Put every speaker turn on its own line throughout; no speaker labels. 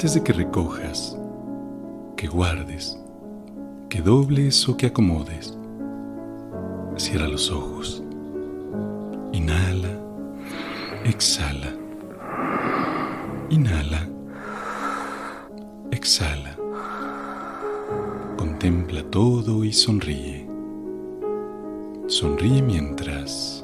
Antes de que recojas, que guardes, que dobles o que acomodes, cierra los ojos. Inhala, exhala. Inhala, exhala. Contempla todo y sonríe. Sonríe mientras...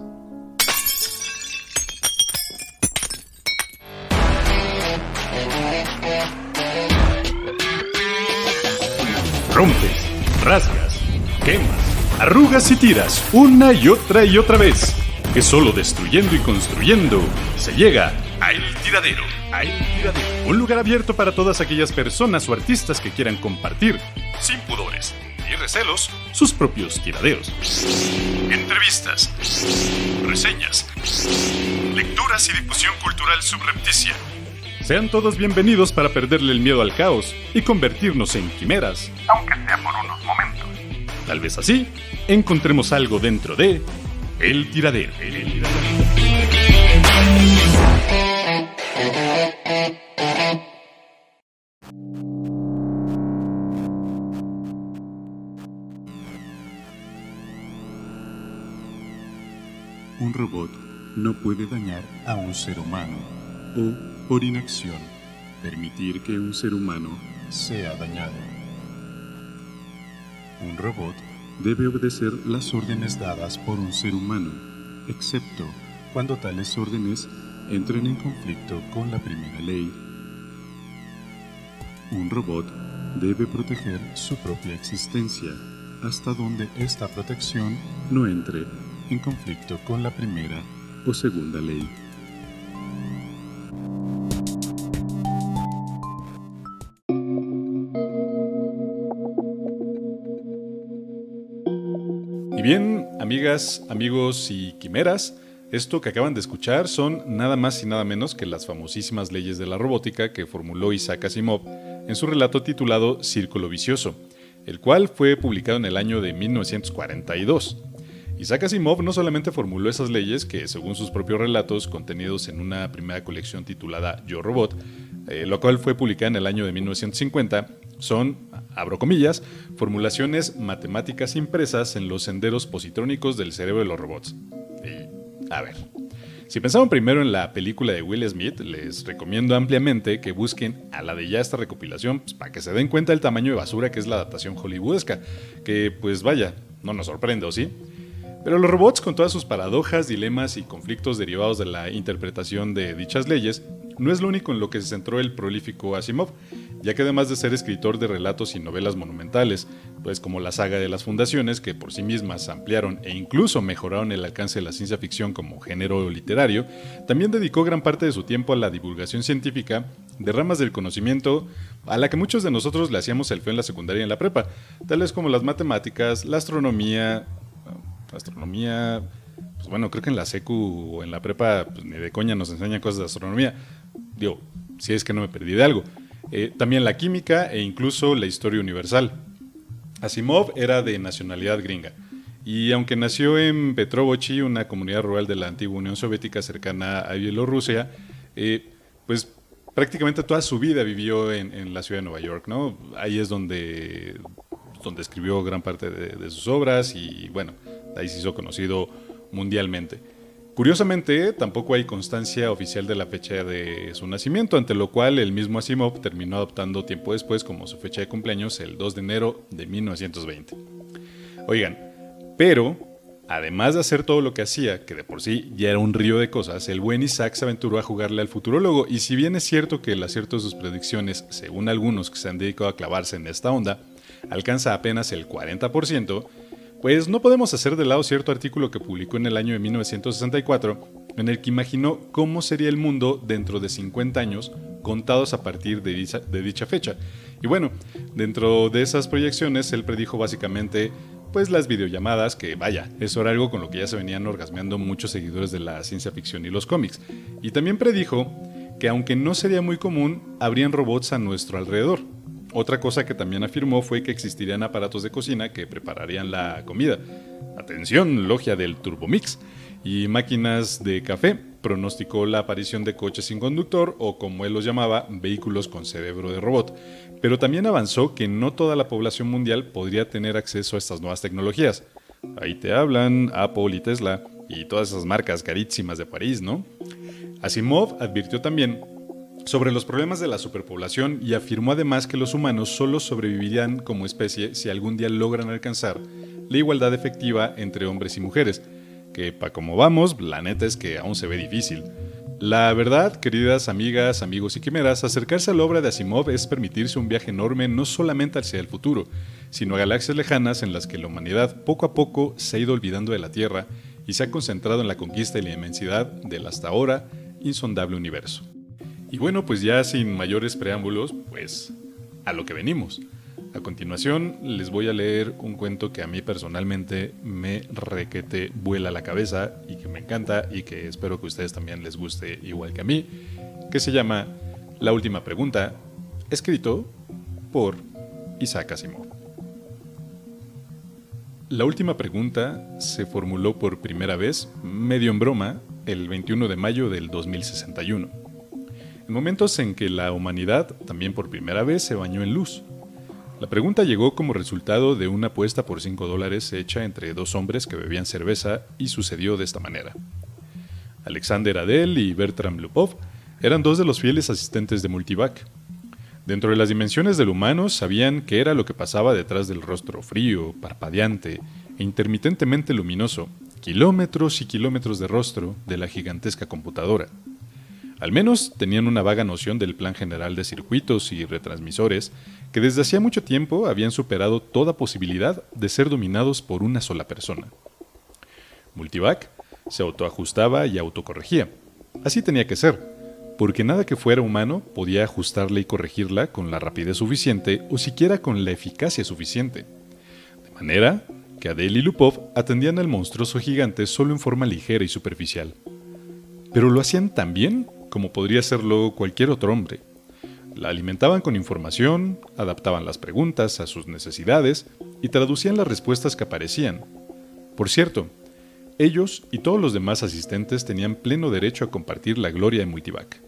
Rompes, rasgas, quemas, arrugas y tiras una y otra y otra vez. Que solo destruyendo y construyendo se llega a El Tiradero. A El Tiradero. Un lugar abierto para todas aquellas personas o artistas que quieran compartir, sin pudores ni recelos, sus propios tiraderos. Entrevistas, reseñas, lecturas y difusión cultural subrepticia. Sean todos bienvenidos para perderle el miedo al caos y convertirnos en quimeras, aunque sea por unos momentos. Tal vez así encontremos algo dentro de El Tiradero. El Tiradero.
Un robot no puede dañar a un ser humano o, por inacción, permitir que un ser humano sea dañado. Un robot debe obedecer las órdenes dadas por un ser humano, excepto cuando tales órdenes entren en conflicto con la primera ley. Un robot debe proteger su propia existencia hasta donde esta protección no entre en conflicto con la primera o segunda ley.
Amigos y quimeras, esto que acaban de escuchar son nada más y nada menos que las famosísimas leyes de la robótica que formuló Isaac Asimov en su relato titulado Círculo Vicioso, el cual fue publicado en el año de 1942. Isaac Asimov no solamente formuló esas leyes que, según sus propios relatos contenidos en una primera colección titulada Yo Robot, eh, lo cual fue publicada en el año de 1950, son, abro comillas, formulaciones matemáticas impresas en los senderos positrónicos del cerebro de los robots. Y, a ver, si pensaban primero en la película de Will Smith, les recomiendo ampliamente que busquen a la de ya esta recopilación pues, para que se den cuenta del tamaño de basura que es la adaptación hollywoodesca, que pues vaya, no nos sorprende, ¿o sí? Pero los robots, con todas sus paradojas, dilemas y conflictos derivados de la interpretación de dichas leyes, no es lo único en lo que se centró el prolífico Asimov, ya que además de ser escritor de relatos y novelas monumentales, pues como la saga de las fundaciones, que por sí mismas ampliaron e incluso mejoraron el alcance de la ciencia ficción como género literario, también dedicó gran parte de su tiempo a la divulgación científica de ramas del conocimiento a la que muchos de nosotros le hacíamos el feo en la secundaria y en la prepa, tales como las matemáticas, la astronomía, astronomía, pues bueno, creo que en la secu o en la prepa pues, ni de coña nos enseñan cosas de astronomía. Digo, si es que no me perdí de algo. Eh, también la química e incluso la historia universal. Asimov era de nacionalidad gringa. Y aunque nació en Petrovochi, una comunidad rural de la antigua Unión Soviética cercana a Bielorrusia, eh, pues prácticamente toda su vida vivió en, la ciudad de Nueva York, ¿no? Ahí es donde, donde escribió gran parte de, de sus obras y bueno, ahí se hizo conocido mundialmente. Curiosamente, tampoco hay constancia oficial de la fecha de su nacimiento, ante lo cual el mismo Asimov terminó adoptando tiempo después como su fecha de cumpleaños el 2 de enero de 1920. Oigan, pero además de hacer todo lo que hacía, que de por sí ya era un río de cosas, el buen Isaac se aventuró a jugarle al futurólogo y si bien es cierto que el acierto de sus predicciones, según algunos que se han dedicado a clavarse en esta onda, alcanza apenas el 40%, pues no podemos hacer de lado cierto artículo que publicó en el año de 1964, en el que imaginó cómo sería el mundo dentro de 50 años, contados a partir de dicha, fecha. Y bueno, dentro de esas proyecciones, él predijo básicamente pues las videollamadas, que vaya, eso era algo con lo que ya se venían orgasmeando muchos seguidores de la ciencia ficción y los cómics. Y también predijo que aunque no sería muy común, habrían robots a nuestro alrededor, otra cosa que también afirmó fue que existirían aparatos de cocina que prepararían la comida. Atención, logia del Turbomix. Y máquinas de café pronosticó la aparición de coches sin conductor o como él los llamaba, vehículos con cerebro de robot, pero también avanzó que no toda la población mundial podría tener acceso a estas nuevas tecnologías. Ahí te hablan Apple y Tesla y todas esas marcas carísimas de París, ¿no? Asimov advirtió también sobre los problemas de la superpoblación y afirmó además que los humanos solo sobrevivirían como especie si algún día logran alcanzar la igualdad efectiva entre hombres y mujeres, que para como vamos, la neta es que aún se ve difícil. La verdad, queridas amigas, amigos y quimeras, acercarse a la obra de Asimov es permitirse un viaje enorme no solamente hacia el futuro, sino a galaxias lejanas en las que la humanidad poco a poco se ha ido olvidando de la Tierra y se ha concentrado en la conquista y la inmensidad del hasta ahora insondable universo. Y bueno, pues ya sin mayores preámbulos, pues a lo que venimos. A continuación les voy a leer un cuento que a mí personalmente me requete vuela la cabeza y que me encanta y que espero que a ustedes también les guste igual que a mí, que se llama La última pregunta, escrito por Isaac Asimov. La última pregunta se formuló por primera vez, medio en broma, el 21 de mayo del 2061. En momentos en que la humanidad, también por primera vez, se bañó en luz. La pregunta llegó como resultado de una apuesta por 5 dólares hecha entre dos hombres que bebían cerveza y sucedió de esta manera. Alexander Adel y Bertram Lupov eran dos de los fieles asistentes de Multivac. Dentro de las dimensiones del humano sabían qué era lo que pasaba detrás del rostro frío, parpadeante e intermitentemente luminoso, kilómetros y kilómetros de rostro de la gigantesca computadora. Al menos tenían una vaga noción del plan general de circuitos y retransmisores que desde hacía mucho tiempo habían superado toda posibilidad de ser dominados por una sola persona. Multivac se autoajustaba y autocorregía. Así tenía que ser, porque nada que fuera humano podía ajustarla y corregirla con la rapidez suficiente o siquiera con la eficacia suficiente. De manera que Adele y Lupov atendían al monstruoso gigante solo en forma ligera y superficial. Pero lo hacían tan bien como podría hacerlo cualquier otro hombre. La alimentaban con información, adaptaban las preguntas a sus necesidades y traducían las respuestas que aparecían. Por cierto, ellos y todos los demás asistentes tenían pleno derecho a compartir la gloria de Multivac.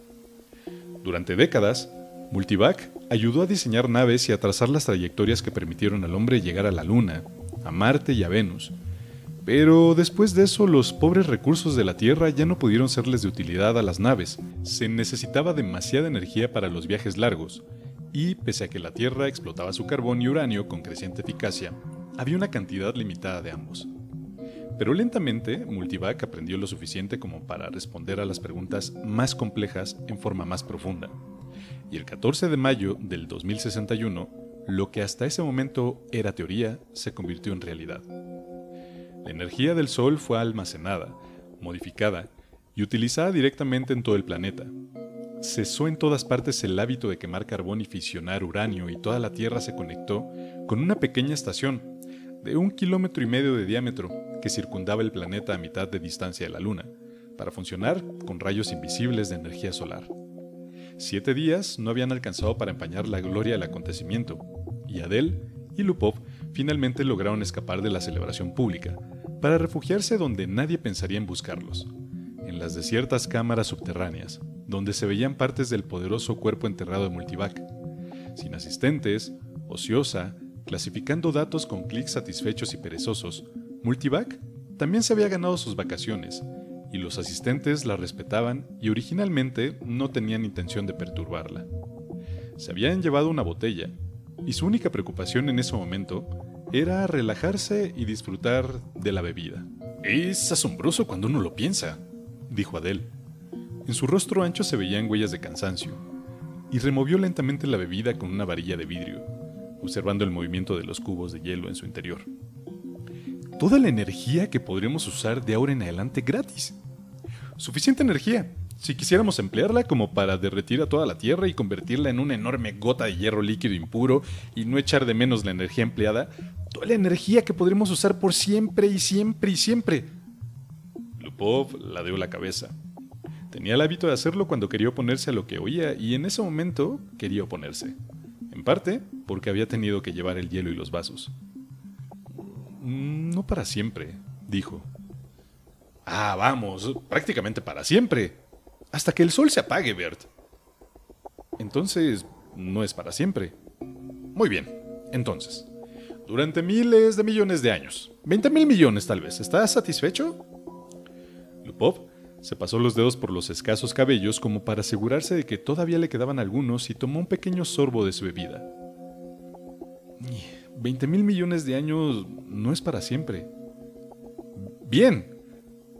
Durante décadas, Multivac ayudó a diseñar naves y a trazar las trayectorias que permitieron al hombre llegar a la Luna, a Marte y a Venus, pero después de eso los pobres recursos de la Tierra ya no pudieron serles de utilidad a las naves. Se necesitaba demasiada energía para los viajes largos, y pese a que la Tierra explotaba su carbón y uranio con creciente eficacia, había una cantidad limitada de ambos. Pero lentamente, Multivac aprendió lo suficiente como para responder a las preguntas más complejas en forma más profunda. Y el 14 de mayo del 2061, lo que hasta ese momento era teoría se convirtió en realidad. La energía del Sol fue almacenada, modificada y utilizada directamente en todo el planeta. Cesó en todas partes el hábito de quemar carbón y fisionar uranio y toda la Tierra se conectó con una pequeña estación de un kilómetro y medio de diámetro que circundaba el planeta a mitad de distancia de la Luna, para funcionar con rayos invisibles de energía solar. Siete días no habían alcanzado para empañar la gloria del acontecimiento, y Adel y Lupov finalmente lograron escapar de la celebración pública, para refugiarse donde nadie pensaría en buscarlos, en las desiertas cámaras subterráneas, donde se veían partes del poderoso cuerpo enterrado de Multivac, sin asistentes, ociosa, clasificando datos con clics satisfechos y perezosos, Multivac también se había ganado sus vacaciones, y los asistentes la respetaban y originalmente no tenían intención de perturbarla. Se habían llevado una botella, y su única preocupación en ese momento era relajarse y disfrutar de la bebida. Es asombroso cuando uno lo piensa, dijo Adele. En su rostro ancho se veían huellas de cansancio, y removió lentamente la bebida con una varilla de vidrio, observando el movimiento de los cubos de hielo en su interior. Toda la energía que podremos usar de ahora en adelante gratis. Suficiente energía, si quisiéramos emplearla como para derretir a toda la Tierra y convertirla en una enorme gota de hierro líquido impuro y no echar de menos la energía empleada, toda la energía que podremos usar por siempre y siempre y siempre. Lupov ladeó la cabeza. Tenía el hábito de hacerlo cuando quería oponerse a lo que oía y en ese momento quería oponerse. En parte porque había tenido que llevar el hielo y los vasos. No para siempre, dijo. Ah, vamos, prácticamente para siempre. Hasta que el sol se apague, Bert. Entonces, no es para siempre. Muy bien, entonces, durante miles de millones de años, 20 mil millones tal vez, ¿estás satisfecho? Lupov se pasó los dedos por los escasos cabellos como para asegurarse de que todavía le quedaban algunos y tomó un pequeño sorbo de su bebida. 20 mil millones de años no es para siempre. Bien,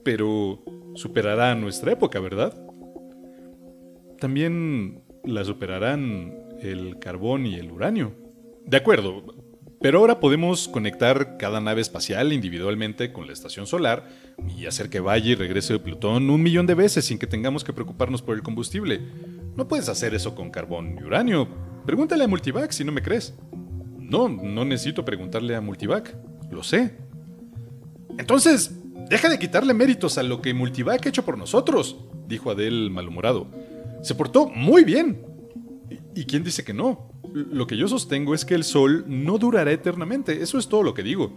pero superará nuestra época, ¿verdad? También la superarán el carbón y el uranio. De acuerdo, pero ahora podemos conectar cada nave espacial individualmente con la estación solar y hacer que vaya y regrese de Plutón un millón de veces sin que tengamos que preocuparnos por el combustible. No puedes hacer eso con carbón y uranio. Pregúntale a Multivac si no me crees. No, no necesito preguntarle a Multivac. Lo sé. Entonces, deja de quitarle méritos a lo que Multivac ha hecho por nosotros, dijo Adel malhumorado. Se portó muy bien. ¿Y quién dice que no? Lo que yo sostengo es que el Sol no durará eternamente, eso es todo lo que digo.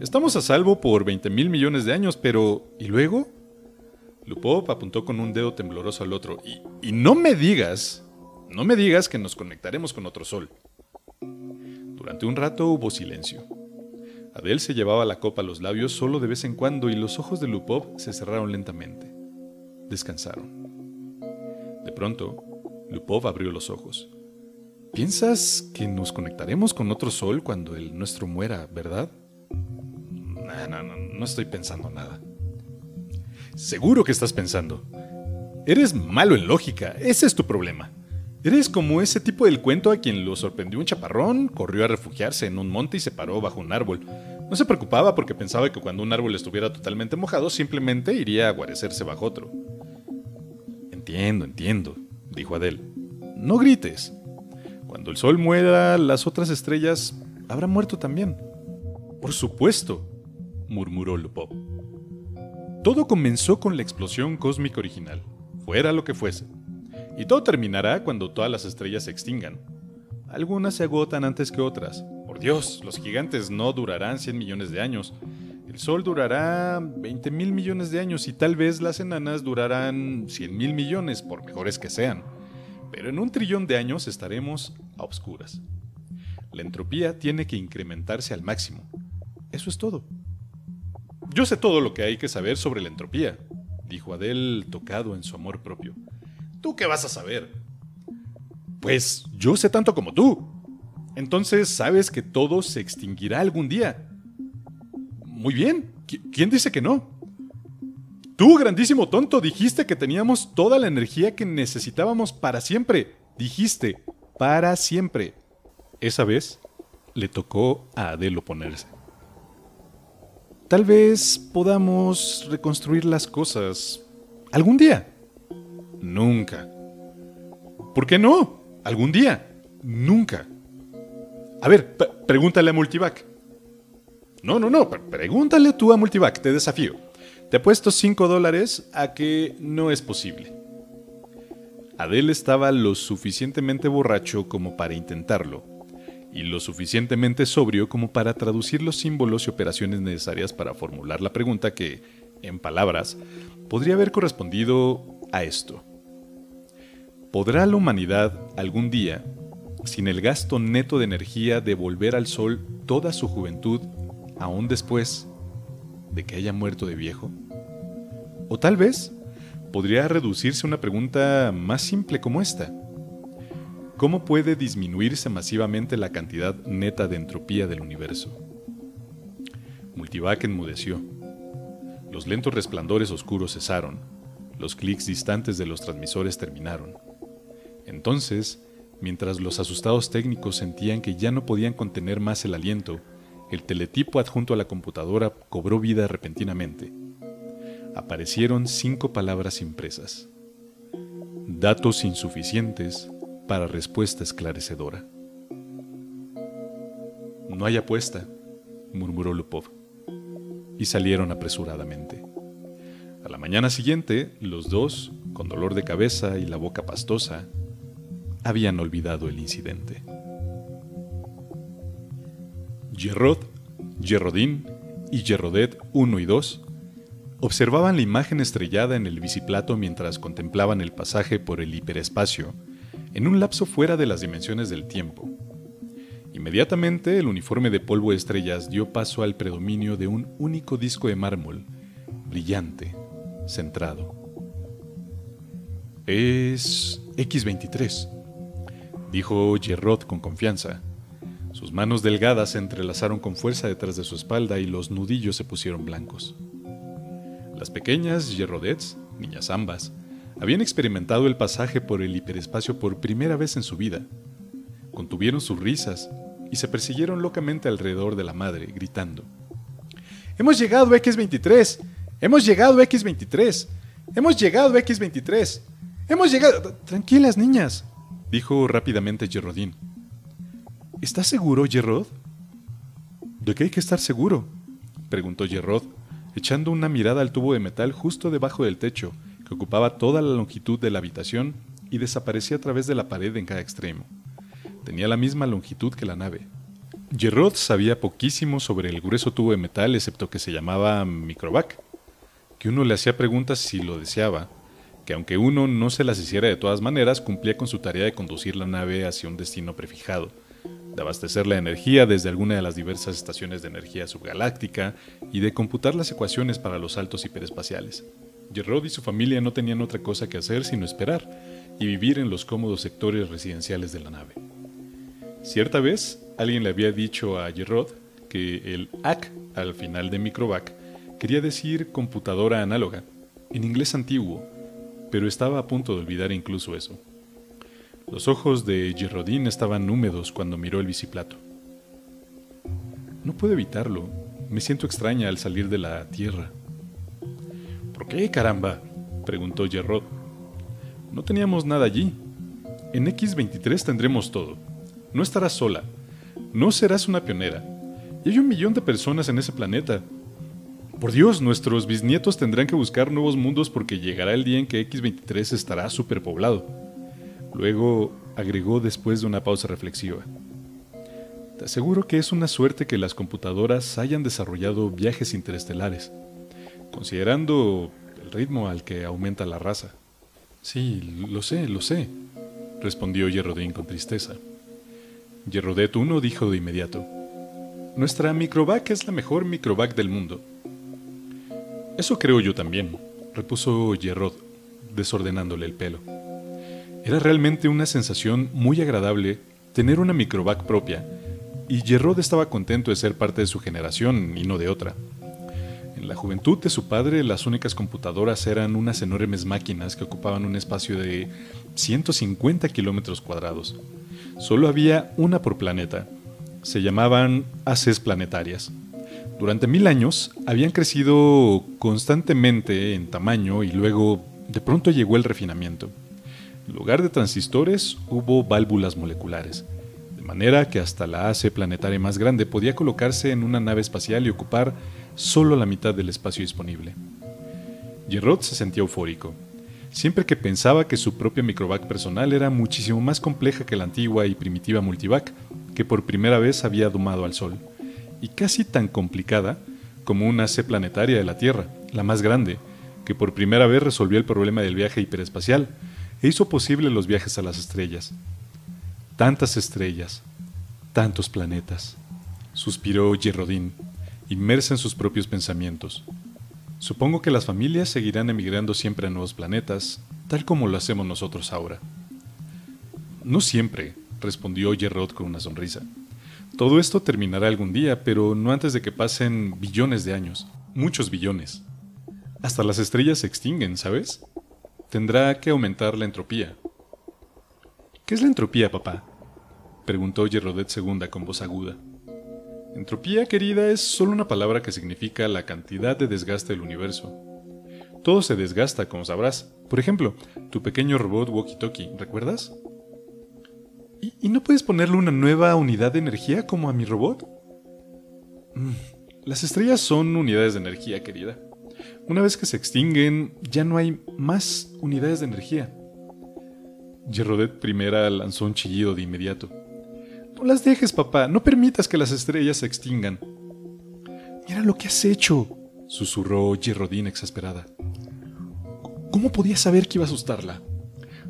Estamos a salvo por 20 mil millones de años, pero ¿y luego? Lupop apuntó con un dedo tembloroso al otro. Y, y no me digas, no me digas que nos conectaremos con otro Sol. Durante un rato hubo silencio. Adel se llevaba la copa a los labios solo de vez en cuando y los ojos de Lupov se cerraron lentamente. Descansaron. De pronto, Lupov abrió los ojos. ¿Piensas que nos conectaremos con otro sol cuando el nuestro muera, verdad? No, no, no, no estoy pensando nada. Seguro que estás pensando. Eres malo en lógica, ese es tu problema. Eres como ese tipo del cuento a quien lo sorprendió un chaparrón, corrió a refugiarse en un monte y se paró bajo un árbol. No se preocupaba porque pensaba que cuando un árbol estuviera totalmente mojado simplemente iría a guarecerse bajo otro. Entiendo, entiendo, dijo Adele. No grites. Cuando el sol muera, las otras estrellas habrán muerto también. Por supuesto, murmuró Lupov. Todo comenzó con la explosión cósmica original, fuera lo que fuese. Y todo terminará cuando todas las estrellas se extingan. Algunas se agotan antes que otras. Por Dios, los gigantes no durarán 100 millones de años. El Sol durará 20 mil millones de años y tal vez las enanas durarán 100 mil millones, por mejores que sean pero en un trillón de años estaremos a obscuras. La entropía tiene que incrementarse al máximo. Eso es todo. Yo sé todo lo que hay que saber sobre la entropía, dijo Adel tocado en su amor propio. ¿Tú qué vas a saber? Pues yo sé tanto como tú. Entonces sabes que todo se extinguirá algún día. Muy bien. ¿Quién dice que no? Tú, grandísimo tonto, dijiste que teníamos toda la energía que necesitábamos para siempre. Dijiste, para siempre. Esa vez le tocó a Adele oponerse. Tal vez podamos reconstruir las cosas algún día. Nunca. ¿Por qué no? Algún día. Nunca. A ver, pregúntale a Multivac. No, no, no, pregúntale tú a Multivac, te desafío. Te apuesto 5 dólares a que no es posible. Adele estaba lo suficientemente borracho como para intentarlo, y lo suficientemente sobrio como para traducir los símbolos y operaciones necesarias para formular la pregunta que, en palabras, podría haber correspondido a esto. ¿Podrá la humanidad algún día, sin el gasto neto de energía, devolver al Sol toda su juventud, aún después de que haya muerto de viejo? O tal vez podría reducirse a una pregunta más simple como esta. ¿Cómo puede disminuirse masivamente la cantidad neta de entropía del universo? Multivac enmudeció. Los lentos resplandores oscuros cesaron. Los clics distantes de los transmisores terminaron. Entonces, mientras los asustados técnicos sentían que ya no podían contener más el aliento, el teletipo adjunto a la computadora cobró vida repentinamente. Aparecieron cinco palabras impresas. Datos insuficientes para respuesta esclarecedora. No hay apuesta, murmuró Lupov, y salieron apresuradamente. A la mañana siguiente, los dos, con dolor de cabeza y la boca pastosa, habían olvidado el incidente. Gerrod, Gerrodín y Gerrodet 1 y 2 observaban la imagen estrellada en el biciplato mientras contemplaban el pasaje por el hiperespacio, en un lapso fuera de las dimensiones del tiempo. Inmediatamente el uniforme de polvo estrellas dio paso al predominio de un único disco de mármol, brillante, centrado. Es X23, dijo Gerrod con confianza. Sus manos delgadas se entrelazaron con fuerza detrás de su espalda y los nudillos se pusieron blancos. Las pequeñas Gerrodets, niñas ambas, habían experimentado el pasaje por el hiperespacio por primera vez en su vida. Contuvieron sus risas y se persiguieron locamente alrededor de la madre, gritando. Hemos llegado X23. Hemos llegado X23. Hemos llegado X23. Hemos llegado... Tranquilas, niñas, dijo rápidamente Gerrodín. ¿Estás seguro, Gerrod? ¿De qué hay que estar seguro? preguntó Gerrod, echando una mirada al tubo de metal justo debajo del techo, que ocupaba toda la longitud de la habitación y desaparecía a través de la pared en cada extremo. Tenía la misma longitud que la nave. Gerrod sabía poquísimo sobre el grueso tubo de metal, excepto que se llamaba microvac, que uno le hacía preguntas si lo deseaba, que aunque uno no se las hiciera de todas maneras, cumplía con su tarea de conducir la nave hacia un destino prefijado, de abastecer la energía desde alguna de las diversas estaciones de energía subgaláctica y de computar las ecuaciones para los saltos hiperespaciales. Gerrod y su familia no tenían otra cosa que hacer sino esperar y vivir en los cómodos sectores residenciales de la nave. Cierta vez, alguien le había dicho a Gerrod que el AC al final de Microvac quería decir computadora análoga, en inglés antiguo, pero estaba a punto de olvidar incluso eso. Los ojos de Gerrodín estaban húmedos cuando miró el biciplato. No puedo evitarlo. Me siento extraña al salir de la Tierra. ¿Por qué, caramba? preguntó Gerrod. No teníamos nada allí. En X23 tendremos todo. No estarás sola. No serás una pionera. Y hay un millón de personas en ese planeta. Por Dios, nuestros bisnietos tendrán que buscar nuevos mundos porque llegará el día en que X23 estará superpoblado. Luego agregó después de una pausa reflexiva. Te aseguro que es una suerte que las computadoras hayan desarrollado viajes interestelares considerando el ritmo al que aumenta la raza. Sí, lo sé, lo sé, respondió Yerrodín con tristeza. Yerrodet 1 dijo de inmediato, Nuestra microvac es la mejor microvac del mundo. Eso creo yo también, repuso Yerrod, desordenándole el pelo. Era realmente una sensación muy agradable tener una microvac propia, y Yerrod estaba contento de ser parte de su generación y no de otra. En la juventud de su padre, las únicas computadoras eran unas enormes máquinas que ocupaban un espacio de 150 kilómetros cuadrados. Solo había una por planeta. Se llamaban haces planetarias. Durante mil años habían crecido constantemente en tamaño y luego de pronto llegó el refinamiento. En lugar de transistores hubo válvulas moleculares, de manera que hasta la AC planetaria más grande podía colocarse en una nave espacial y ocupar solo la mitad del espacio disponible. Gerrod se sentía eufórico. Siempre que pensaba que su propia microvac personal era muchísimo más compleja que la antigua y primitiva multivac que por primera vez había domado al Sol, y casi tan complicada como una C planetaria de la Tierra, la más grande, que por primera vez resolvió el problema del viaje hiperespacial e hizo posible los viajes a las estrellas. Tantas estrellas, tantos planetas, suspiró Gerrodín, inmersa en sus propios pensamientos. Supongo que las familias seguirán emigrando siempre a nuevos planetas, tal como lo hacemos nosotros ahora. No siempre, respondió Gerrod con una sonrisa. Todo esto terminará algún día, pero no antes de que pasen billones de años, muchos billones. Hasta las estrellas se extinguen, ¿sabes? Tendrá que aumentar la entropía. ¿Qué es la entropía, papá? preguntó Gerrodet II con voz aguda. Entropía, querida, es solo una palabra que significa la cantidad de desgaste del universo. Todo se desgasta, como sabrás. Por ejemplo, tu pequeño robot walkie-talkie, ¿recuerdas? ¿Y, no puedes ponerle una nueva unidad de energía como a mi robot? Mm, las estrellas son unidades de energía, querida. Una vez que se extinguen, ya no hay más unidades de energía. Gerrodet I lanzó un chillido de inmediato. No las dejes, papá. No permitas que las estrellas se extingan. Mira lo que has hecho, susurró Gerrodín exasperada. ¿Cómo podía saber que iba a asustarla?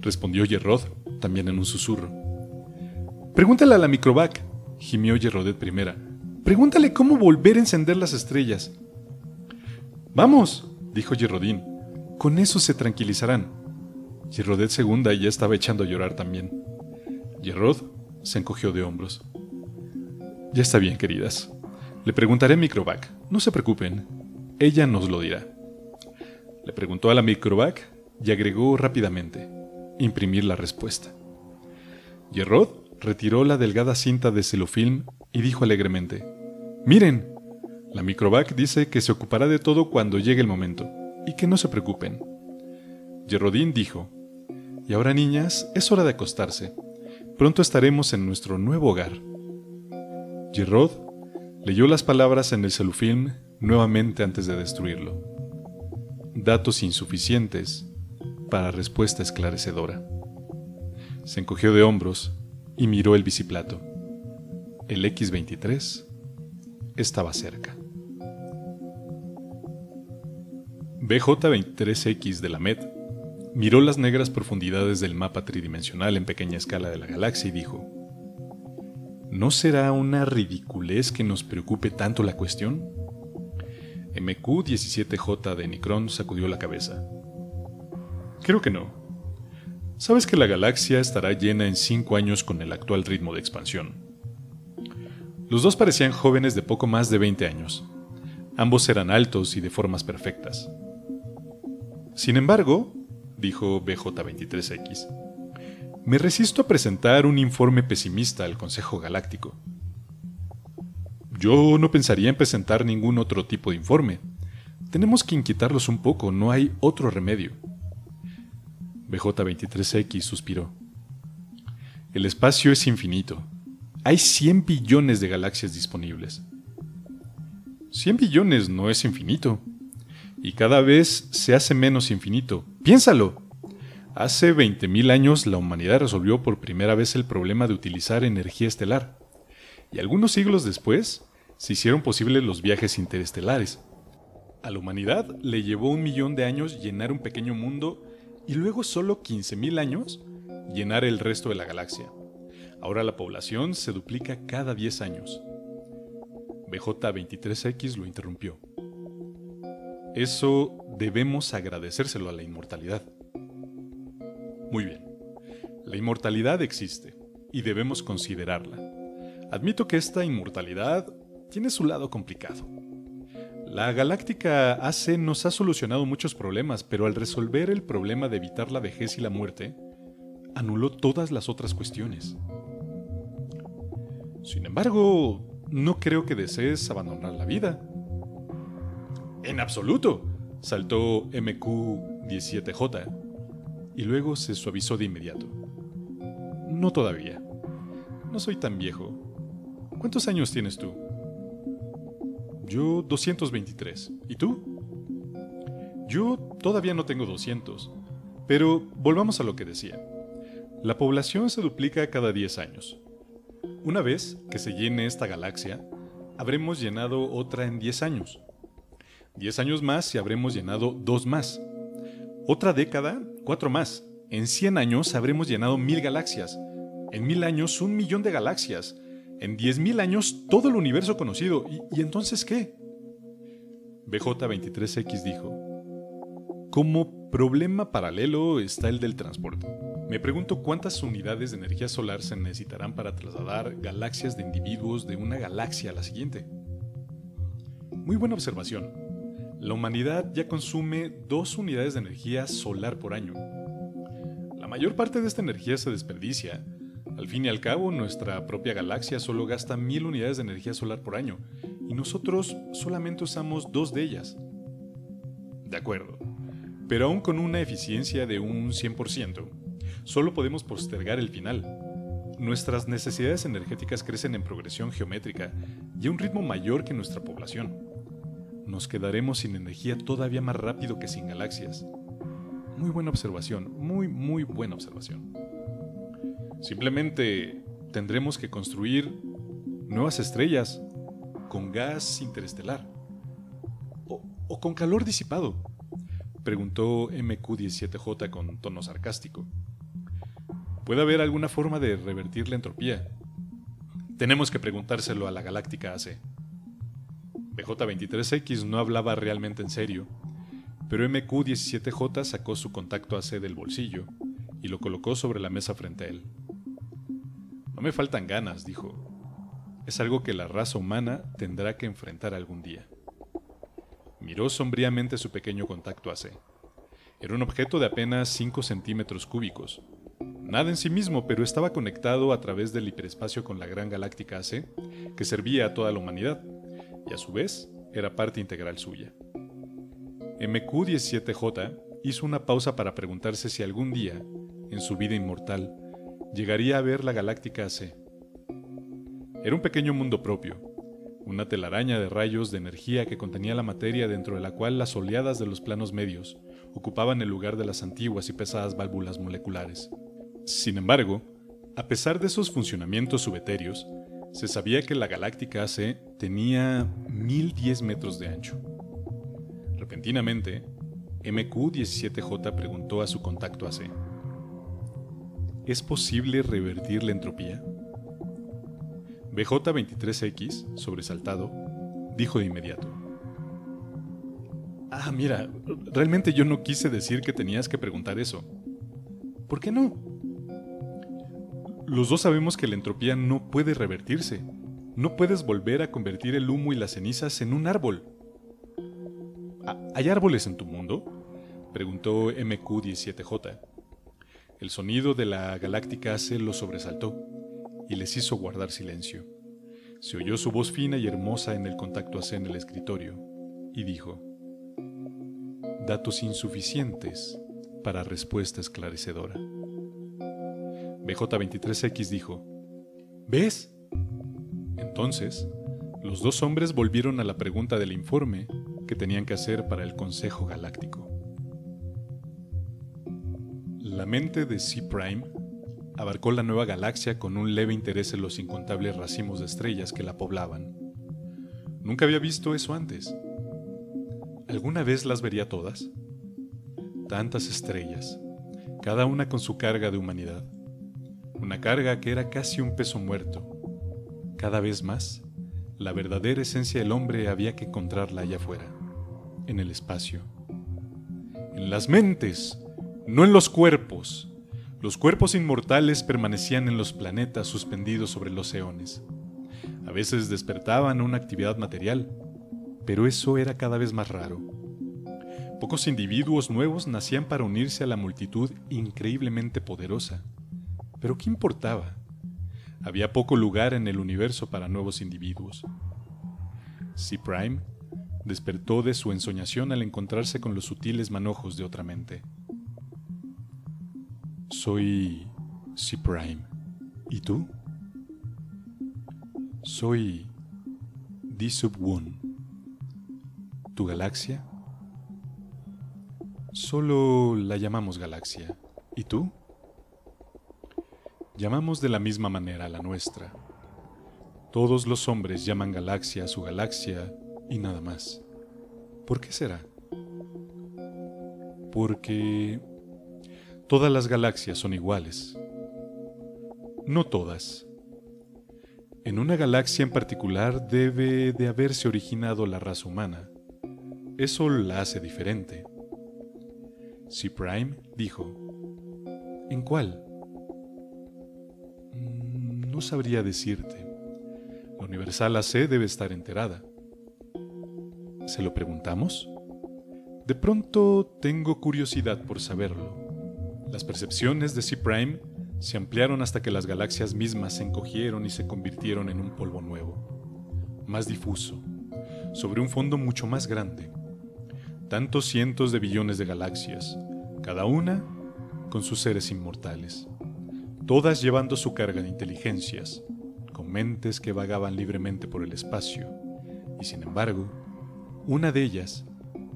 respondió Gerrod, también en un susurro. Pregúntale a la microvac, gimió Gerrodet primera. Pregúntale cómo volver a encender las estrellas. Vamos, dijo Gerrodín. Con eso se tranquilizarán. Gerrodet segunda ya estaba echando a llorar también. Gerrod se encogió de hombros. Ya está bien, queridas. Le preguntaré a Microvac. No se preocupen. Ella nos lo dirá. Le preguntó a la Microvac y agregó rápidamente. Imprimir la respuesta. Gerrod retiró la delgada cinta de celofilm y dijo alegremente. Miren, la Microvac dice que se ocupará de todo cuando llegue el momento, y que no se preocupen. Gerrodín dijo, Y ahora niñas, es hora de acostarse. Pronto estaremos en nuestro nuevo hogar. Gerrod leyó las palabras en el celufilm nuevamente antes de destruirlo. Datos insuficientes para respuesta esclarecedora. Se encogió de hombros y miró el biciplato. El X-23 estaba cerca. BJ-23X de la MED miró las negras profundidades del mapa tridimensional en pequeña escala de la galaxia y dijo, ¿No será una ridiculez que nos preocupe tanto la cuestión? MQ-17J de Nicron sacudió la cabeza. Creo que no. Sabes que la galaxia estará llena en cinco años con el actual ritmo de expansión. Los dos parecían jóvenes de poco más de 20 años. Ambos eran altos y de formas perfectas. Sin embargo, dijo BJ23X, me resisto a presentar un informe pesimista al Consejo Galáctico. Yo no pensaría en presentar ningún otro tipo de informe. Tenemos que inquietarlos un poco, no hay otro remedio. BJ23X suspiró. El espacio es infinito. Hay 100 billones de galaxias disponibles. 100 billones no es infinito. Y cada vez se hace menos infinito. Piénsalo. Hace 20.000 años la humanidad resolvió por primera vez el problema de utilizar energía estelar. Y algunos siglos después se hicieron posibles los viajes interestelares. A la humanidad le llevó un millón de años llenar un pequeño mundo y luego solo 15.000 años llenar el resto de la galaxia. Ahora la población se duplica cada 10 años. BJ23X lo interrumpió. Eso debemos agradecérselo a la inmortalidad. Muy bien. La inmortalidad existe y debemos considerarla. Admito que esta inmortalidad tiene su lado complicado. La Galáctica AC nos ha solucionado muchos problemas, pero al resolver el problema de evitar la vejez y la muerte, anuló todas las otras cuestiones. Sin embargo, no creo que desees abandonar la vida. En absoluto, saltó MQ-17J, y luego se suavizó de inmediato. No todavía. No soy tan viejo. ¿Cuántos años tienes tú? Yo 223. ¿Y tú? Yo todavía no tengo 200. Pero volvamos a lo que decía. La población se duplica cada 10 años. Una vez que se llene esta galaxia, habremos llenado otra en 10 años. 10 años más y habremos llenado dos más. Otra década, cuatro más. En 100 años habremos llenado mil galaxias. En mil años, un millón de galaxias. En 10.000 años, todo el universo conocido. ¿Y, entonces qué? BJ23X dijo, como problema paralelo está el del transporte. Me pregunto cuántas unidades de energía solar se necesitarán para trasladar galaxias de individuos de una galaxia a la siguiente. Muy buena observación. La humanidad ya consume dos unidades de energía solar por año. La mayor parte de esta energía se desperdicia al fin y al cabo, nuestra propia galaxia solo gasta mil unidades de energía solar por año, y nosotros solamente usamos dos de ellas. De acuerdo, pero aún con una eficiencia de un 100%, solo podemos postergar el final. Nuestras necesidades energéticas crecen en progresión geométrica y a un ritmo mayor que nuestra población. Nos quedaremos sin energía todavía más rápido que sin galaxias. Muy buena observación, muy, muy buena observación. Simplemente tendremos que construir nuevas estrellas con gas interestelar. ¿O con calor disipado? Preguntó MQ-17J con tono sarcástico. ¿Puede haber alguna forma de revertir la entropía? Tenemos que preguntárselo a la Galáctica AC. BJ-23X no hablaba realmente en serio, pero MQ-17J sacó su contacto AC del bolsillo y lo colocó sobre la mesa frente a él. No me faltan ganas, dijo. Es algo que la raza humana tendrá que enfrentar algún día. Miró sombríamente su pequeño contacto AC. Era un objeto de apenas 5 centímetros cúbicos. Nada en sí mismo, pero estaba conectado a través del hiperespacio con la gran galáctica AC, que servía a toda la humanidad, y a su vez era parte integral suya. MQ-17J hizo una pausa para preguntarse si algún día, en su vida inmortal, llegaría a ver la galáctica AC. Era un pequeño mundo propio, una telaraña de rayos de energía que contenía la materia dentro de la cual las oleadas de los planos medios ocupaban el lugar de las antiguas y pesadas válvulas moleculares. Sin embargo, a pesar de esos funcionamientos subetéreos, se sabía que la galáctica AC tenía 1010 metros de ancho. Repentinamente, MQ-17J preguntó a su contacto AC. ¿Es posible revertir la entropía? BJ23X, sobresaltado, dijo de inmediato. Ah, mira, realmente yo no quise decir que tenías que preguntar eso. ¿Por qué no? Los dos sabemos que la entropía no puede revertirse. No puedes volver a convertir el humo y las cenizas en un árbol. ¿Hay árboles en tu mundo? Preguntó MQ-17J. El sonido de la galáctica se lo sobresaltó y les hizo guardar silencio. Se oyó su voz fina y hermosa en el contacto AC en el escritorio y dijo, Datos insuficientes para respuesta esclarecedora. BJ23X dijo, ¿Ves? Entonces, los dos hombres volvieron a la pregunta del informe que tenían que hacer para el Consejo Galáctico. La mente de C-Prime abarcó la nueva galaxia con un leve interés en los incontables racimos de estrellas que la poblaban. Nunca había visto eso antes. ¿Alguna vez las vería todas? Tantas estrellas, cada una con su carga de humanidad. Una carga que era casi un peso muerto. Cada vez más, la verdadera esencia del hombre había que encontrarla allá afuera, en el espacio. En las mentes, no en los cuerpos. Los cuerpos inmortales permanecían en los planetas suspendidos sobre los eones. A veces despertaban una actividad material, pero eso era cada vez más raro. Pocos individuos nuevos nacían para unirse a la multitud increíblemente poderosa. Pero ¿qué importaba? Había poco lugar en el universo para nuevos individuos. C-Prime despertó de su ensoñación al encontrarse con los sutiles manojos de otra mente. Soy C-Prime. ¿Y tú? Soy D-Sub-1. ¿Tu galaxia? Solo la llamamos galaxia. ¿Y tú? Llamamos de la misma manera a la nuestra. Todos los hombres llaman galaxia a su galaxia y nada más. ¿Por qué será? Porque Todas las galaxias son iguales. No todas. En una galaxia en particular debe de haberse originado la raza humana. Eso la hace diferente. C. Prime dijo, ¿En cuál? Mm, no sabría decirte. La Universal AC debe estar enterada. ¿Se lo preguntamos? De pronto tengo curiosidad por saberlo. Las percepciones de C-Prime se ampliaron hasta que las galaxias mismas se encogieron y se convirtieron en un polvo nuevo, más difuso, sobre un fondo mucho más grande. Tantos cientos de billones de galaxias, cada una con sus seres inmortales, todas llevando su carga de inteligencias, con mentes que vagaban libremente por el espacio, y sin embargo, una de ellas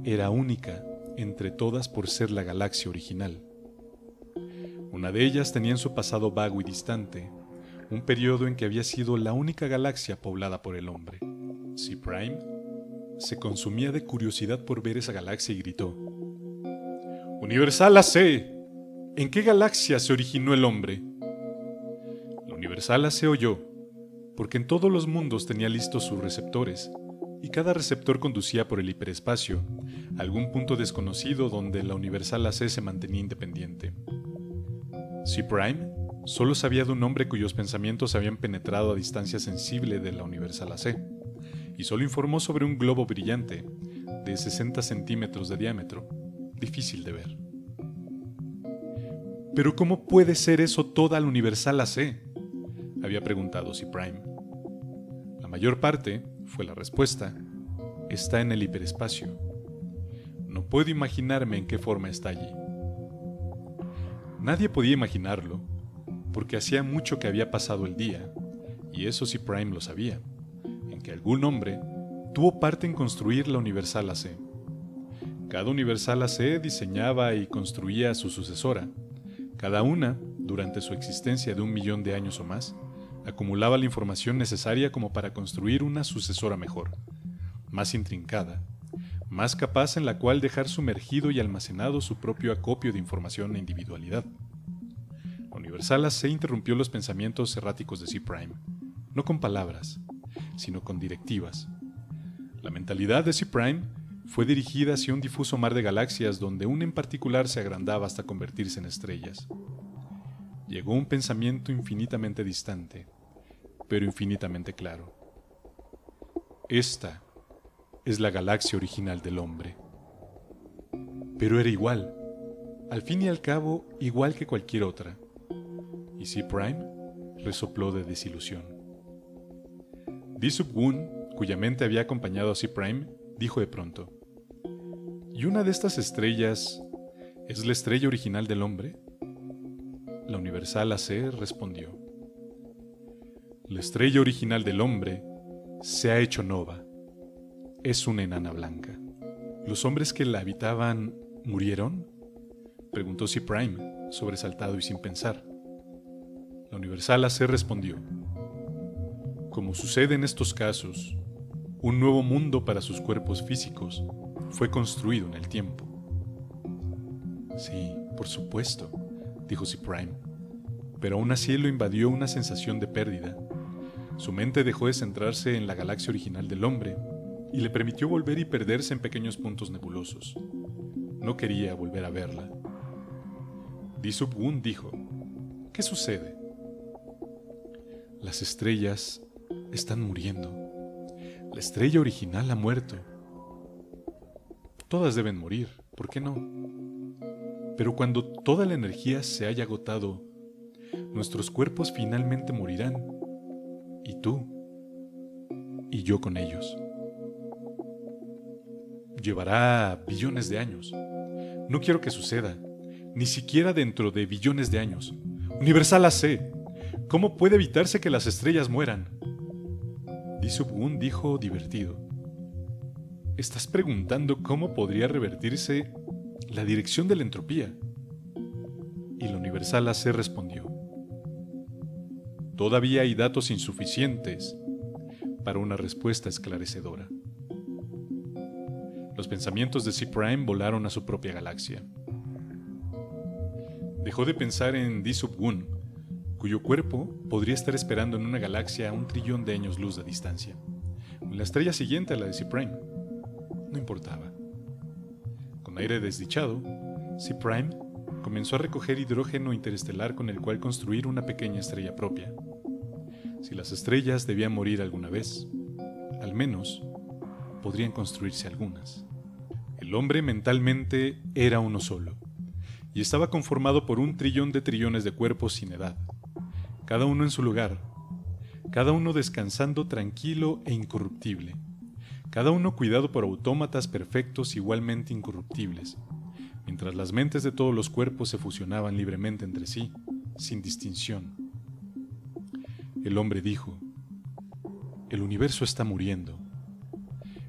era única entre todas por ser la galaxia original. Una de ellas tenía en su pasado vago y distante, un periodo en que había sido la única galaxia poblada por el hombre. C-Prime se consumía de curiosidad por ver esa galaxia y gritó, Universal AC, ¿en qué galaxia se originó el hombre? Universal AC oyó, porque en todos los mundos tenía listos sus receptores, y cada receptor conducía por el hiperespacio, a algún punto desconocido donde la Universal AC se mantenía independiente. C. Prime solo sabía de un hombre cuyos pensamientos habían penetrado a distancia sensible de la Universal AC, y solo informó sobre un globo brillante de 60 centímetros de diámetro, difícil de ver. Pero ¿cómo puede ser eso toda la Universal AC? Había preguntado C. Prime. La mayor parte, fue la respuesta, está en el hiperespacio. No puedo imaginarme en qué forma está allí. Nadie podía imaginarlo, porque hacía mucho que había pasado el día, y eso sí Prime lo sabía, en que algún hombre tuvo parte en construir la Universal AC. Cada Universal AC diseñaba y construía a su sucesora, cada una, durante su existencia de un millón de años o más, acumulaba la información necesaria como para construir una sucesora mejor, más intrincada, más capaz en la cual dejar sumergido y almacenado su propio acopio de información e individualidad. Universal se interrumpió los pensamientos erráticos de C-Prime, no con palabras, sino con directivas. La mentalidad de C-Prime fue dirigida hacia un difuso mar de galaxias donde una en particular se agrandaba hasta convertirse en estrellas. Llegó un pensamiento infinitamente distante, pero infinitamente claro. Esta es la galaxia original del hombre. Pero era igual, al fin y al cabo igual que cualquier otra y C. Prime resopló de desilusión. Disup Woon, cuya mente había acompañado a C. Prime, dijo de pronto: ¿Y una de estas estrellas es la estrella original del hombre? La Universal AC respondió: La estrella original del hombre se ha hecho nova. Es una enana blanca. ¿Los hombres que la habitaban murieron? Preguntó C. Prime, sobresaltado y sin pensar. La Universal AC respondió, como sucede en estos casos, un nuevo mundo para sus cuerpos físicos fue construido en el tiempo. Sí, por supuesto, dijo C. Prime, pero aún así lo invadió una sensación de pérdida. Su mente dejó de centrarse en la galaxia original del hombre y le permitió volver y perderse en pequeños puntos nebulosos. No quería volver a verla. Disub dijo, ¿qué sucede? Las estrellas están muriendo. La estrella original ha muerto. Todas deben morir, ¿por qué no? Pero cuando toda la energía se haya agotado, nuestros cuerpos finalmente morirán. Y tú. Y yo con ellos. Llevará billones de años. No quiero que suceda, ni siquiera dentro de billones de años. Universal AC, ¿Cómo puede evitarse que las estrellas mueran? Disub-un dijo divertido. Estás preguntando cómo podría revertirse la dirección de la entropía. Y la Universal AC respondió. Todavía hay datos insuficientes para una respuesta esclarecedora. Los pensamientos de C-Prime volaron a su propia galaxia. Dejó de pensar en Disub-un cuyo cuerpo podría estar esperando en una galaxia a un trillón de años luz de distancia. La estrella siguiente a la de C-Prime. No importaba. Aire desdichado, C-Prime comenzó a recoger hidrógeno interestelar con el cual construir una pequeña estrella propia. Si las estrellas debían morir alguna vez, al menos podrían construirse algunas. El hombre mentalmente era uno solo, y estaba conformado por un trillón de trillones de cuerpos sin edad cada uno en su lugar, cada uno descansando tranquilo e incorruptible, cada uno cuidado por autómatas perfectos igualmente incorruptibles, mientras las mentes de todos los cuerpos se fusionaban libremente entre sí, sin distinción. El hombre dijo, el universo está muriendo.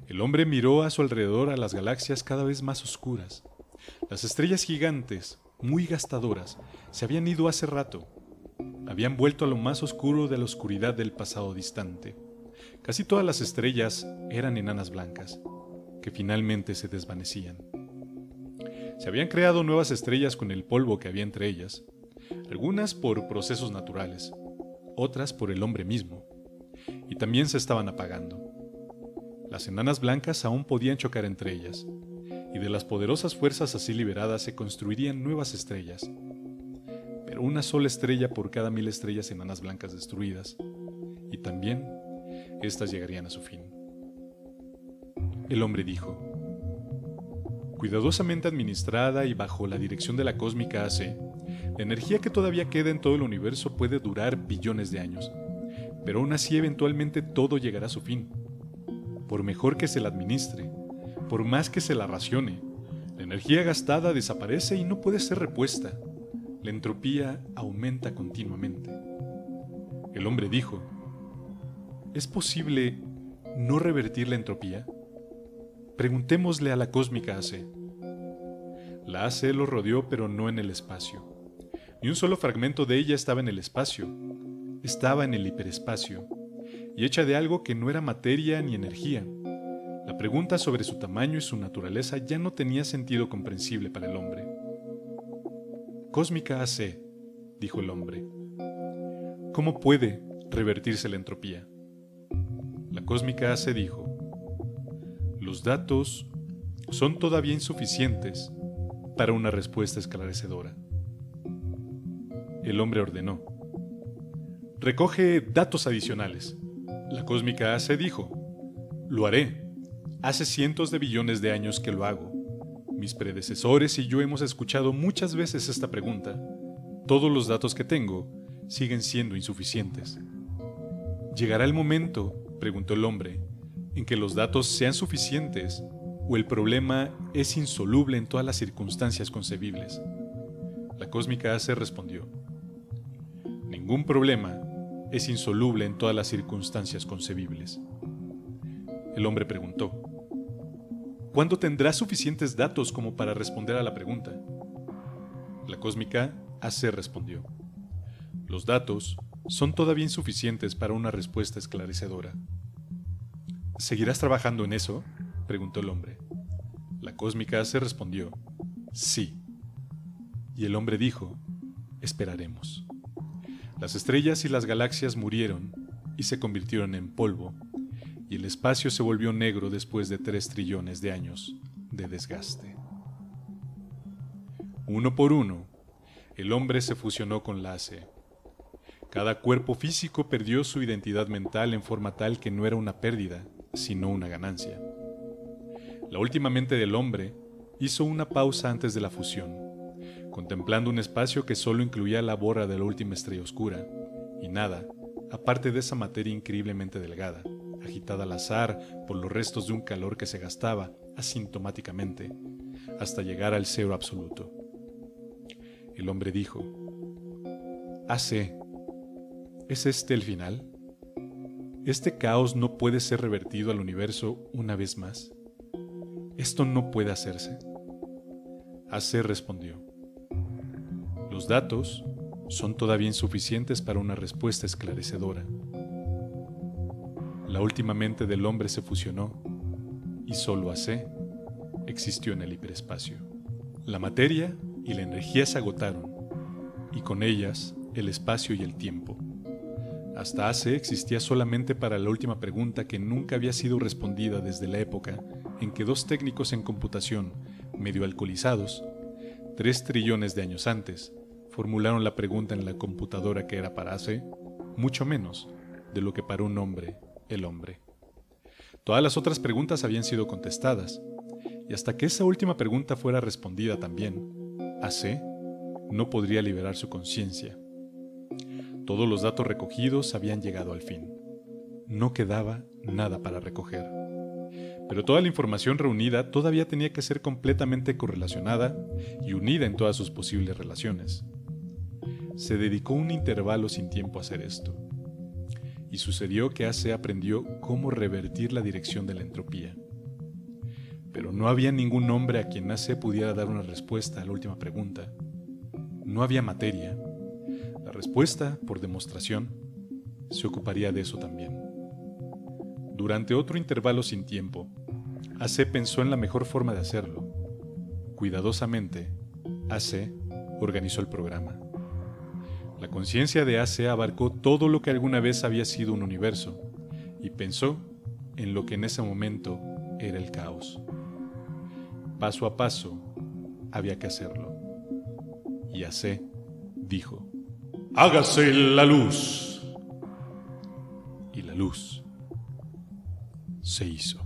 El hombre miró a su alrededor a las galaxias cada vez más oscuras. Las estrellas gigantes, muy gastadoras, se habían ido hace rato, habían vuelto a lo más oscuro de la oscuridad del pasado distante. Casi todas las estrellas eran enanas blancas, que finalmente se desvanecían. Se habían creado nuevas estrellas con el polvo que había entre ellas, algunas por procesos naturales, otras por el hombre mismo, y también se estaban apagando. Las enanas blancas aún podían chocar entre ellas, y de las poderosas fuerzas así liberadas se construirían nuevas estrellas, pero una sola estrella por cada mil estrellas enanas blancas destruidas, y también éstas llegarían a su fin. El hombre dijo, cuidadosamente administrada y bajo la dirección de la cósmica AC, la energía que todavía queda en todo el universo puede durar billones de años, pero aún así eventualmente todo llegará a su fin. Por mejor que se la administre, por más que se la racione, la energía gastada desaparece y no puede ser repuesta. La entropía aumenta continuamente. El hombre dijo, ¿es posible no revertir la entropía? Preguntémosle a la cósmica AC. La AC lo rodeó pero no en el espacio. Ni un solo fragmento de ella estaba en el espacio, estaba en el hiperespacio, y hecha de algo que no era materia ni energía. La pregunta sobre su tamaño y su naturaleza ya no tenía sentido comprensible para el hombre. Cósmica AC, dijo el hombre. ¿Cómo puede revertirse la entropía? La cósmica AC dijo, los datos son todavía insuficientes para una respuesta esclarecedora. El hombre ordenó, recoge datos adicionales. La cósmica AC dijo, lo haré. Hace cientos de billones de años que lo hago. Mis predecesores y yo hemos escuchado muchas veces esta pregunta. Todos los datos que tengo siguen siendo insuficientes. ¿Llegará el momento, preguntó el hombre, en que los datos sean suficientes o el problema es insoluble en todas las circunstancias concebibles? La cósmica AC respondió, Ningún problema es insoluble en todas las circunstancias concebibles. El hombre preguntó, ¿cuándo tendrás suficientes datos como para responder a la pregunta? La cósmica AC respondió, los datos son todavía insuficientes para una respuesta esclarecedora. ¿Seguirás trabajando en eso? preguntó el hombre. La cósmica AC respondió, sí. Y el hombre dijo, esperaremos. Las estrellas y las galaxias murieron y se convirtieron en polvo, y el espacio se volvió negro después de tres trillones de años de desgaste. Uno por uno, el hombre se fusionó con la AC. Cada cuerpo físico perdió su identidad mental en forma tal que no era una pérdida, sino una ganancia. La última mente del hombre hizo una pausa antes de la fusión contemplando un espacio que solo incluía la borra de la última estrella oscura, y nada, aparte de esa materia increíblemente delgada, agitada al azar por los restos de un calor que se gastaba asintomáticamente, hasta llegar al cero absoluto. El hombre dijo, Hace, ¿es este el final? ¿Este caos no puede ser revertido al universo una vez más? ¿Esto no puede hacerse? Hace respondió, los datos son todavía insuficientes para una respuesta esclarecedora. La última mente del hombre se fusionó y solo AC existió en el hiperespacio. La materia y la energía se agotaron y con ellas el espacio y el tiempo. Hasta AC existía solamente para la última pregunta que nunca había sido respondida desde la época en que dos técnicos en computación, medio alcoholizados, tres trillones de años antes, formularon la pregunta en la computadora que era para hace mucho menos de lo que para un hombre, el hombre. Todas las otras preguntas habían sido contestadas, y hasta que esa última pregunta fuera respondida también, AC no podría liberar su conciencia. Todos los datos recogidos habían llegado al fin. No quedaba nada para recoger. Pero toda la información reunida todavía tenía que ser completamente correlacionada y unida en todas sus posibles relaciones se dedicó un intervalo sin tiempo a hacer esto. Y sucedió que AC aprendió cómo revertir la dirección de la entropía. Pero no había ningún hombre a quien AC pudiera dar una respuesta a la última pregunta. No había materia. La respuesta, por demostración, se ocuparía de eso también. Durante otro intervalo sin tiempo, AC pensó en la mejor forma de hacerlo. Cuidadosamente, AC organizó el programa. La conciencia de AC abarcó todo lo que alguna vez había sido un universo y pensó en lo que en ese momento era el caos. Paso a paso, había que hacerlo. Y AC dijo, hágase la luz. Y la luz se hizo.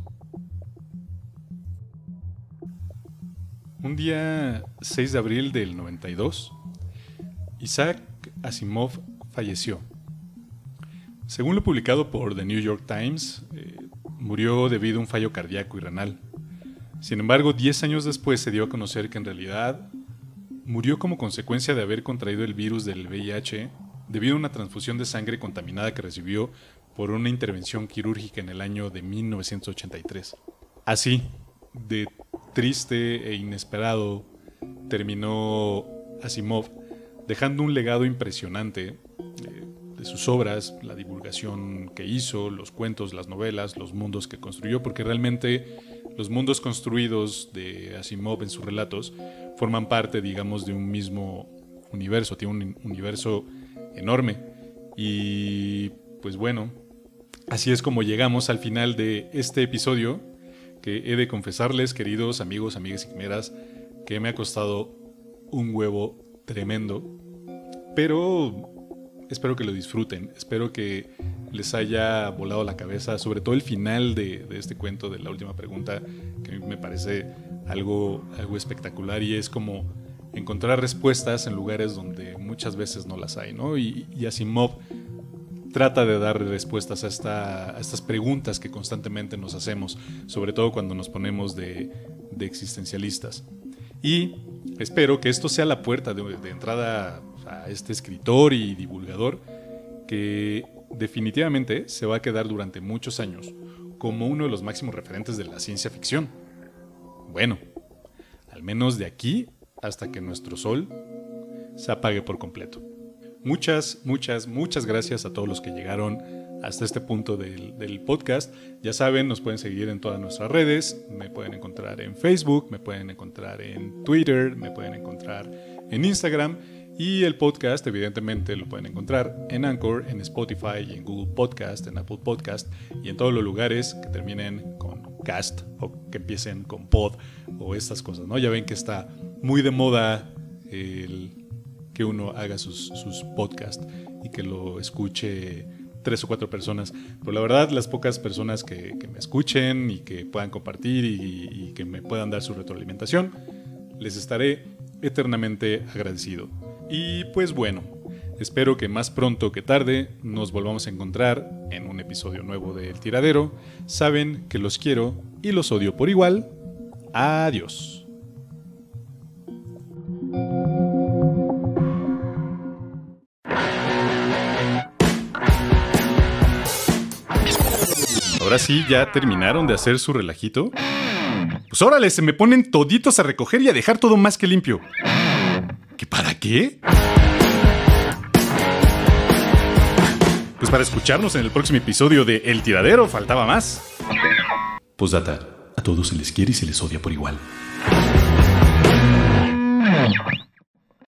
Un día 6 de abril del 92, Isaac Asimov falleció. Según lo publicado por The New York Times, eh, murió debido a un fallo cardíaco y renal. Sin embargo, 10 años después se dio a conocer que en realidad murió como consecuencia de haber contraído el virus del VIH debido a una transfusión de sangre contaminada que recibió por una intervención quirúrgica en el año de 1983. Así, de triste e inesperado, terminó Asimov dejando un legado impresionante eh, de sus obras, la divulgación que hizo, los cuentos, las novelas, los mundos que construyó, porque realmente los mundos construidos de Asimov en sus relatos forman parte, digamos, de un mismo universo, tiene un universo enorme. Y pues bueno, así es como llegamos al final de este episodio, que he de confesarles, queridos amigos, amigas y quimeras, que me ha costado un huevo tremendo, pero espero que lo disfruten, espero que les haya volado la cabeza, sobre todo el final de, este cuento de la última pregunta, que me parece algo, algo espectacular y es como encontrar respuestas en lugares donde muchas veces no las hay, ¿no? Y, y Asimov trata de dar respuestas a, esta, a, estas preguntas que constantemente nos hacemos, sobre todo cuando nos ponemos de, existencialistas. Y espero que esto sea la puerta de entrada a este escritor y divulgador que definitivamente se va a quedar durante muchos años como uno de los máximos referentes de la ciencia ficción. Bueno, al menos de aquí hasta que nuestro sol se apague por completo. Muchas, muchas, muchas gracias a todos los que llegaron hasta este punto del, podcast. Ya saben, nos pueden seguir en todas nuestras redes. Me pueden encontrar en Facebook, me pueden encontrar en Twitter, me pueden encontrar en Instagram. Y el podcast, evidentemente, lo pueden encontrar en Anchor, en Spotify, en Google Podcast, en Apple Podcast y en todos los lugares que terminen con cast o que empiecen con pod o estas cosas, ¿no? Ya ven que está muy de moda el que uno haga sus, sus podcasts y que lo escuche tres o cuatro personas. Pero la verdad, las pocas personas que, me escuchen y que puedan compartir y que me puedan dar su retroalimentación, les estaré eternamente agradecido. Y pues bueno, espero que más pronto que tarde nos volvamos a encontrar en un episodio nuevo de El Tiradero. Saben que los quiero y los odio por igual. Adiós. Ahora sí, ya terminaron de hacer su relajito. Pues órale, se me ponen toditos a recoger y a dejar todo más que limpio. ¿Que para qué? Pues para escucharnos en el próximo episodio de El Tiradero, faltaba más. Posdata, a todos se les quiere y se les odia por igual.